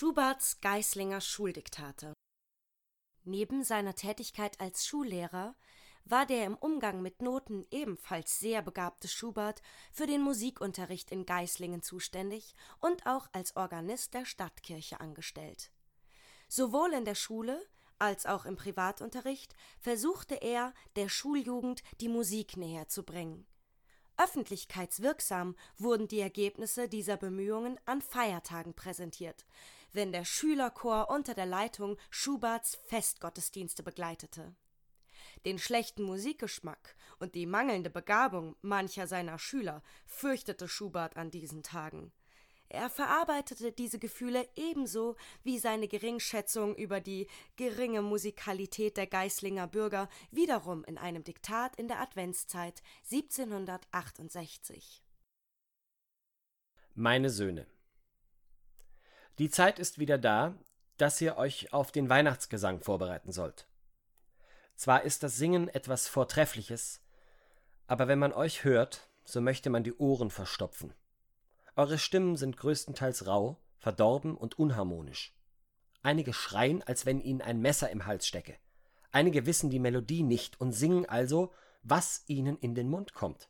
Schuberts Geislinger Schuldiktate Neben seiner Tätigkeit als Schullehrer war der im Umgang mit Noten ebenfalls sehr begabte Schubert für den Musikunterricht in Geislingen zuständig und auch als Organist der Stadtkirche angestellt. Sowohl in der Schule als auch im Privatunterricht versuchte er, der Schuljugend die Musik näher zu bringen. Öffentlichkeitswirksam wurden die Ergebnisse dieser Bemühungen an Feiertagen präsentiert, wenn der Schülerchor unter der Leitung Schuberts Festgottesdienste begleitete. Den schlechten Musikgeschmack und die mangelnde Begabung mancher seiner Schüler fürchtete Schubert an diesen Tagen. Er verarbeitete diese Gefühle ebenso wie seine Geringschätzung über die geringe Musikalität der Geislinger Bürger wiederum in einem Diktat in der Adventszeit 1768. Meine Söhne die Zeit ist wieder da, dass ihr euch auf den Weihnachtsgesang vorbereiten sollt. Zwar ist das Singen etwas Vortreffliches, aber wenn man euch hört, so möchte man die Ohren verstopfen. Eure Stimmen sind größtenteils rau, verdorben und unharmonisch. Einige schreien, als wenn ihnen ein Messer im Hals stecke. Einige wissen die Melodie nicht und singen also, was ihnen in den Mund kommt.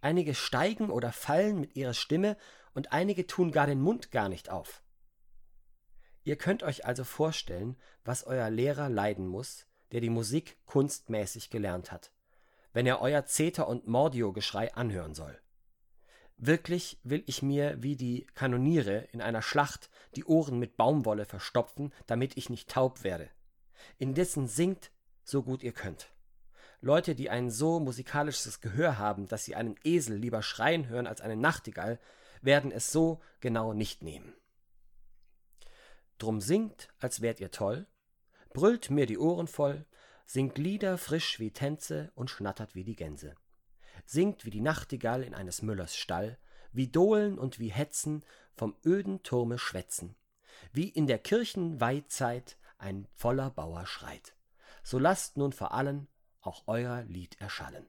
Einige steigen oder fallen mit ihrer Stimme und einige tun gar den Mund gar nicht auf. Ihr könnt euch also vorstellen, was euer Lehrer leiden muss, der die Musik kunstmäßig gelernt hat, wenn er euer Zeter- und Mordio-Geschrei anhören soll. Wirklich will ich mir wie die Kanoniere in einer Schlacht die Ohren mit Baumwolle verstopfen, damit ich nicht taub werde. Indessen singt, so gut ihr könnt. Leute, die ein so musikalisches Gehör haben, dass sie einen Esel lieber schreien hören als eine Nachtigall, werden es so genau nicht nehmen. Drum singt, als wärt ihr toll, brüllt mir die Ohren voll, singt Lieder frisch wie Tänze und schnattert wie die Gänse. Singt wie die Nachtigall in eines Müllers Stall, wie Dohlen und wie Hetzen vom öden Turme schwätzen, wie in der Kirchenweihzeit ein voller Bauer schreit. So lasst nun vor allen auch euer Lied erschallen.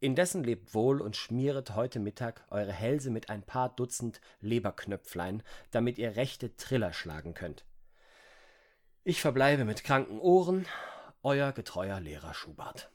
Indessen lebt wohl und schmieret heute Mittag eure Hälse mit ein paar Dutzend Leberknöpflein, damit ihr rechte Triller schlagen könnt. Ich verbleibe mit kranken Ohren, euer getreuer Lehrer Schubert.